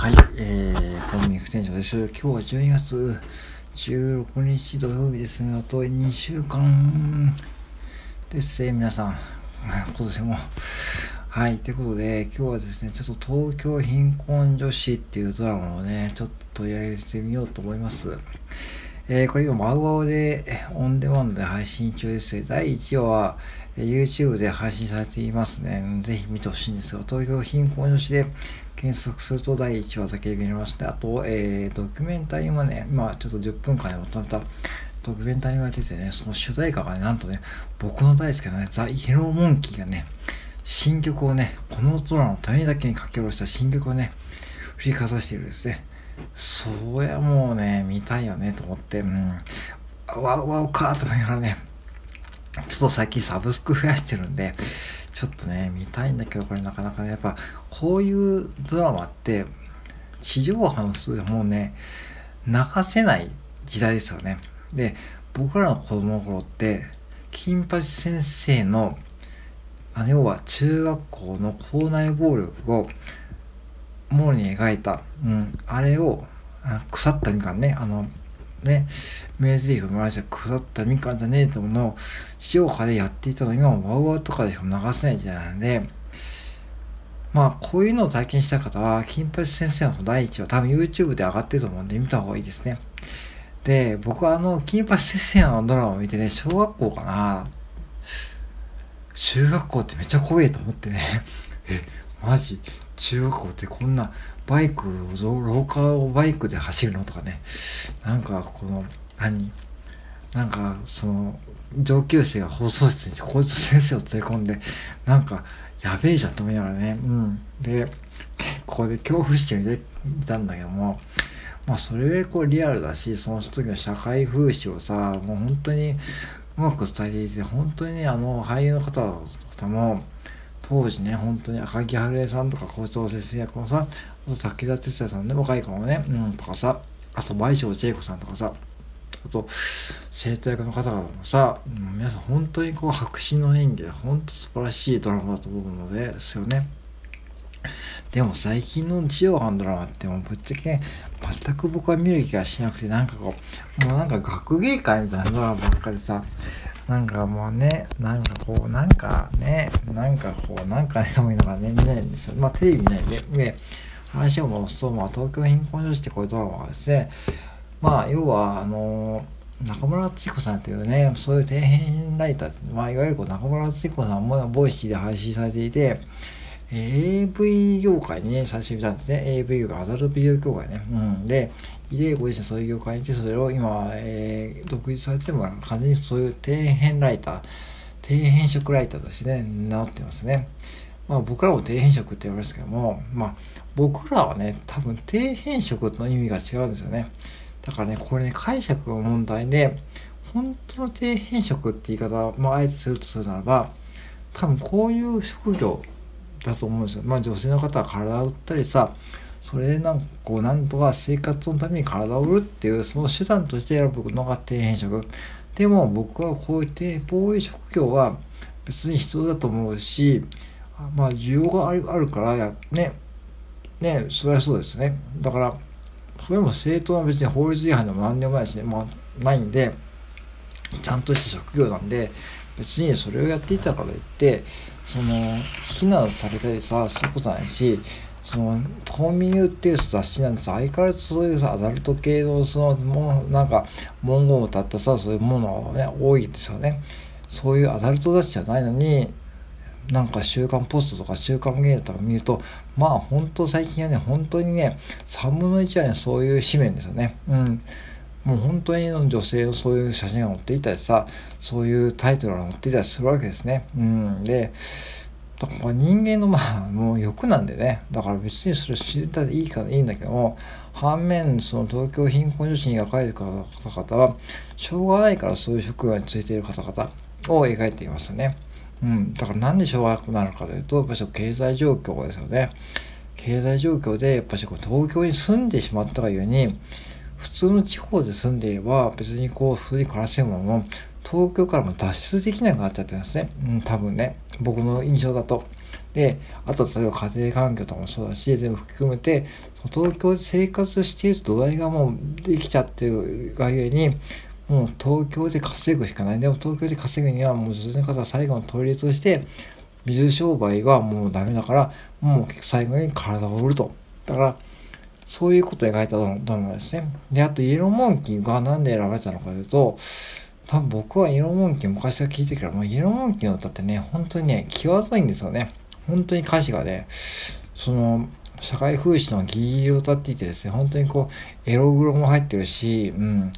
はい、えー、コンビニ副店長です。今日は12月16日土曜日ですね。あと2週間ですね、皆さん。今年も。はい、ということで、今日はですね、ちょっと東京貧困女子っていうドラマをね、ちょっと取り上げてみようと思います。えー、これ今、マウワウでオンデマンドで配信中です。第1話は、え YouTube で配信されていますね。ぜひ見てほしいんですが、東京貧困女子で検索すると第1話だけ見れますね。あと、えー、ドキュメンタリーもね、まあちょっと10分間でまたドキュメンタリーが出てね、その主題歌がね、なんとね、僕の大好きなね、ザ・イエローモンキーがね、新曲をね、このドラのためだけに書き下ろした新曲をね、振りかざしているんですね。そりゃもうね、見たいよねと思って、うん、わうわうかと思いながらね、ちょっと最近サブスク増やしてるんで、ちょっとね、見たいんだけど、これなかなかね、やっぱ、こういうドラマって、地上波の数でもうね、流せない時代ですよね。で、僕らの子供の頃って、金八先生の、あの要は中学校の校内暴力をもろに描いた、うん、あれを、腐ったみかんね、あの、ね、名台詞を回して腐ったみかんじゃねえとものを地上波でやっていたの今もワウワウとかでしか流せない時代なんで、まあ、こういうのを体験した方は、金八先生の第一話、多分 YouTube で上がってると思うんで見た方がいいですね。で、僕はあの、金八先生のドラマを見てね、小学校かな、中学校ってめっちゃ怖いと思ってね、え、マジ？中学校ってこんなバイクを廊下をバイクで走るのとかね。なんかこの何？なんかその上級生が放送室に校長先生を連れ込んでなんかやべえじゃんと思いながらね。うん。でここで恐怖心を入れたんだけどもまあそれでこうリアルだしその時の社会風刺をさもう本当にうまく伝えていて本当にあの俳優の方々も当時ね、本当に赤木春江さんとか校長先生役のさ、あと武田鉄矢さんね、若い子もね、うん、とかさ、あと、倍賞千恵子さんとかさ、あと、生徒役の方々もさ、うん、皆さん本当にこう、白紙の演技で、本当素晴らしいドラマだと思うのですよね。でも最近のジオハンドラマってもうぶっちゃけ全く僕は見る気がしなくてなんかこうもうなんか学芸会みたいなドラマばっかりさなんかもうね、なんかこう、なんかね、なんかこう、なんかね、と思いながらね、見ないんですよ。まあ、テレビ見ないで。で、話を戻すと、まあ、東京貧困女子ってこういうドラマがですね、まあ、要は、あの中村淳彦さんというね、そういう底辺ライター、まあ、いわゆるこう中村淳彦さんも Voicy で配信されていて、AV 業界にね、最初にいたんですね。AV 業界、アダルトビデオ業界ね。うん。で、で、ご自身そういう業界にいて、それを今、えー、独立されても、完全にそういう底辺ライター、底辺職ライターとしてね、名乗ってますね。まあ僕らも底辺職って言われますけども、まあ僕らはね、多分底辺職の意味が違うんですよね。だからね、これね、解釈の問題で、本当の底辺職って言い方を、まあ、あえてするとするならば、多分こういう職業だと思うんですよ。まあ女性の方は体を打ったりさ、それなんかこうなんとか生活のために体を売るっていうその手段として選ぶのが底辺職。でも僕はこういうこうい職業は別に必要だと思うし、まあ需要があるからや、ね、ね、それはそうですね。だから、それも正当な別に法律違反でも何でもないしね、まあないんで、ちゃんとした職業なんで、別にそれをやっていたから言って、その、非難されたりさ、そういうことないし、その、コンビニ売っていう雑誌なんです相変わらずそういうさ、アダルト系の、その、もう、なんか、文言を歌ったさ、そういうものはね、多いですよね。そういうアダルト雑誌じゃないのに、なんか週刊ポストとか週刊芸能とか見ると、まあ本当最近はね、本当にね、3分の1はね、そういう紙面ですよね。うん。もう本当に女性のそういう写真が載っていたりさ、そういうタイトルが載っていたりするわけですね。うん。で、だから人間のまあもう欲なんでねだから別にそれ知りたいいいからいいんだけども反面その東京貧困女子に描かれる方々はしょうがないからそういう職業についている方々を描いていますね。うん、だからなんでしょうがなくなるかというとやっぱり経済状況ですよね。経済状況でやっぱり東京に住んでしまったがゆえに普通の地方で住んでいれば別にこう普通に暮らせるものの東京からも脱出できなくなっちゃってるんですね。うん、多分ね。僕の印象だと。で、あと例えば家庭環境とかもそうだし、全部含めて、東京で生活していると度合いがもうできちゃってるがゆえに、もう東京で稼ぐしかない。でも東京で稼ぐにはもう女性の方は最後の取り入れとして、水商売はもうダメだから、もう最後に体を売ると。だから、そういうことを描いたドラマですね。で、あと、イエローモンキーが何で選ばれたのかというと、多分僕はイエローモンキー昔から聞いてるから、もうイエローモンキーの歌ってね、本当にね、際どいんですよね。本当に歌詞がね、その、社会風刺のギリギリを歌っていてですね、本当にこう、エログロも入ってるし、うん。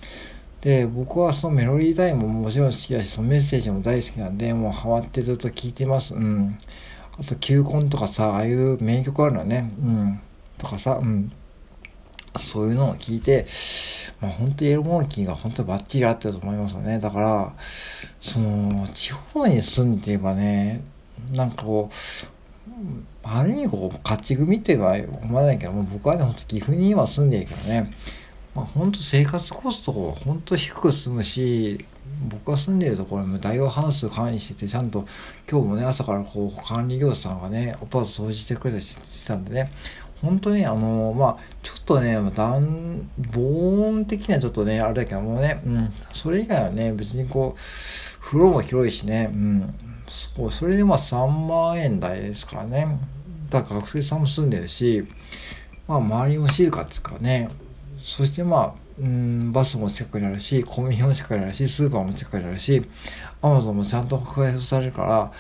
で、僕はそのメロディータイムももちろん好きだし、そのメッセージも大好きなんで、もうハマってずっと聴いてます。うん。あと、球根とかさ、ああいう名曲あるのね。うん。とかさ、うん。そういうのを聞いて、まあ本当にエロモンキーが本当にバッチリ合ってると思いますよね。だから、その、地方に住んでいればね、なんかこう、ある意味こう、勝ち組っては思わないけども、僕はね、ほんと岐阜に今住んでるけどね、まあ本当生活コストが本当低く済むし、僕が住んでるところも大王ハウス管理してて、ちゃんと今日もね、朝からこう管理業者さんがね、アパート掃除してくれたりしてたんでね、本当にあのまあちょっとね暖防音的にはちょっとねあれだけどもね、うん、それ以外はね別にこう風呂も広いしね、うん、そうそれでまあ3万円台ですからね。だから学生さんも住んでるしまあ周りも静かですからね。そしてまあうんバスも近くにあるしコンビニも近くにあるしスーパーも近くにあるしアマゾンもちゃんと開発されるから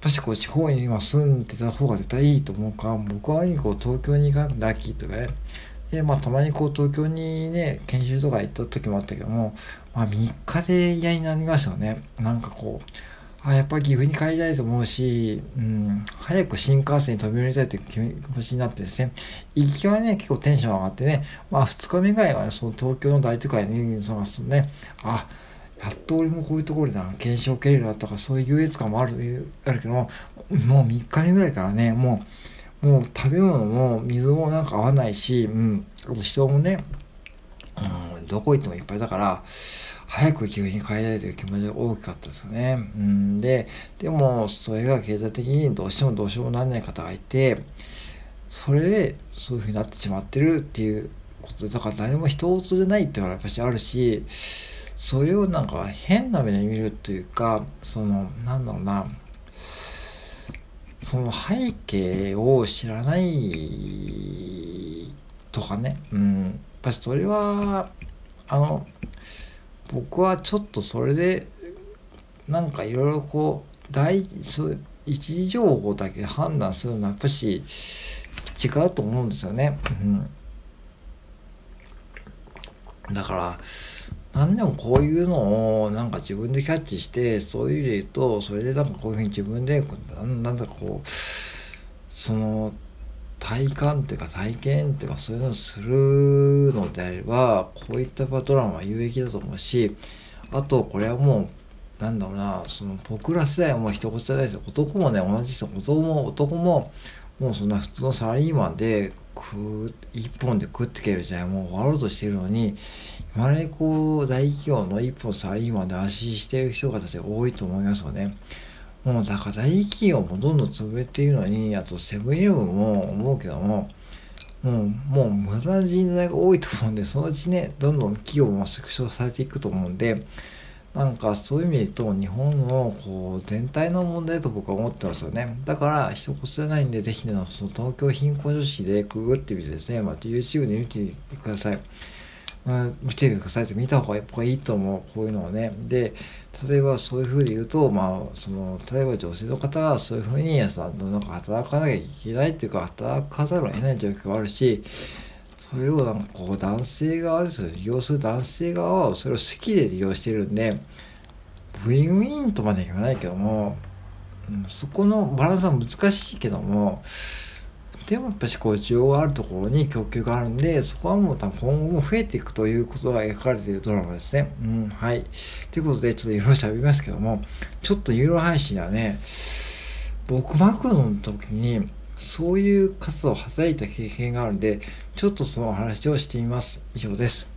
ぱしこう地方に今住んでた方が絶対いいと思うか。ら僕はこう東京に行かなくてラッキーとかね。でまあたまにこう東京にね研修とか行った時もあったけどもまあ3日で嫌になりましたよね。なんかこうあやっぱり岐阜に帰りたいと思うし、うん、早く新幹線に飛び乗りたいという気持ちになってですね、行きはね、結構テンション上がってね、まあ2日目ぐらいは、ね、その東京の大都会に探すとね、あ、やっと俺もこういうところで検証を受けるようになったかそういう優越感もあるあるけどもう3日目ぐらいからねもうもう食べ物も水もなんか合わないし、うん、あと人もね、うん、どこ行ってもいっぱいだから早く急に帰りたいという気持ちが大きかったですよね。うん、ででもそれが経済的にどうしてもどうしようもならない方がいてそれでそういうふうになってしまってるっていうことでだから誰も人事じゃないっていうのはやっぱしあるしそれをなんか変な目で見るというかそのなんだろうな。その背景を知らないとかね。うん。やっぱりそれはあの僕はちょっとそれでなんかいろいろこう大そう一時情報だけ判断するのはやっぱし違うと思うんですよね。うん、だから何でもこういうのをなんか自分でキャッチしてそういう意味で言うとそれでなんかこういうふうに自分でなんだこうその体感っていうか体験っていうかそういうのをするのであればこういったパトランは有益だと思うしあとこれはもうなんだろうなその僕ら世代はもう一言じゃないですよ男もね同じですよ男も男ももうそんな普通のサラリーマンで食う一本で食ってけるじゃもう終わろうとしてるのに今ねこう大企業の一本サラリーマンで安心してる人がたち多いと思いますよね。もうだから大企業もどんどん潰れているのにあとセブンイレブンも思うけどももうもう無駄な人材が多いと思うんでそのうちねどんどん企業も縮小されていくと思うんでなんかそういう意味で言うと日本のこう全体の問題と僕は思ってますよね。だから一言じゃないんでぜひねその東京貧困女子でくぐってみてですね、また YouTube で見てください。まあ、見てみてくださいって見た方がやっぱいいと思うこういうのをね。で例えばそういうふうに言うとまあその例えば女性の方はそういうふうにさなんか働かなきゃいけないっていうか働かざるを得ない状況があるしそれをなんかこう男性側ですよね利用する男性側はそれを好きで利用してるんでウィンウィンとまで言わないけども、うん、そこのバランスは難しいけどもでもやっぱしこう需要があるところに供給があるんでそこはもう多分今後も増えていくということが描かれているドラマですね。うん、はい。ということでちょっといろいろ喋りますけどもちょっと有料配信はね僕マクドの時にそういう活動を叩いた経験があるんで、ちょっとその話をしてみます。以上です。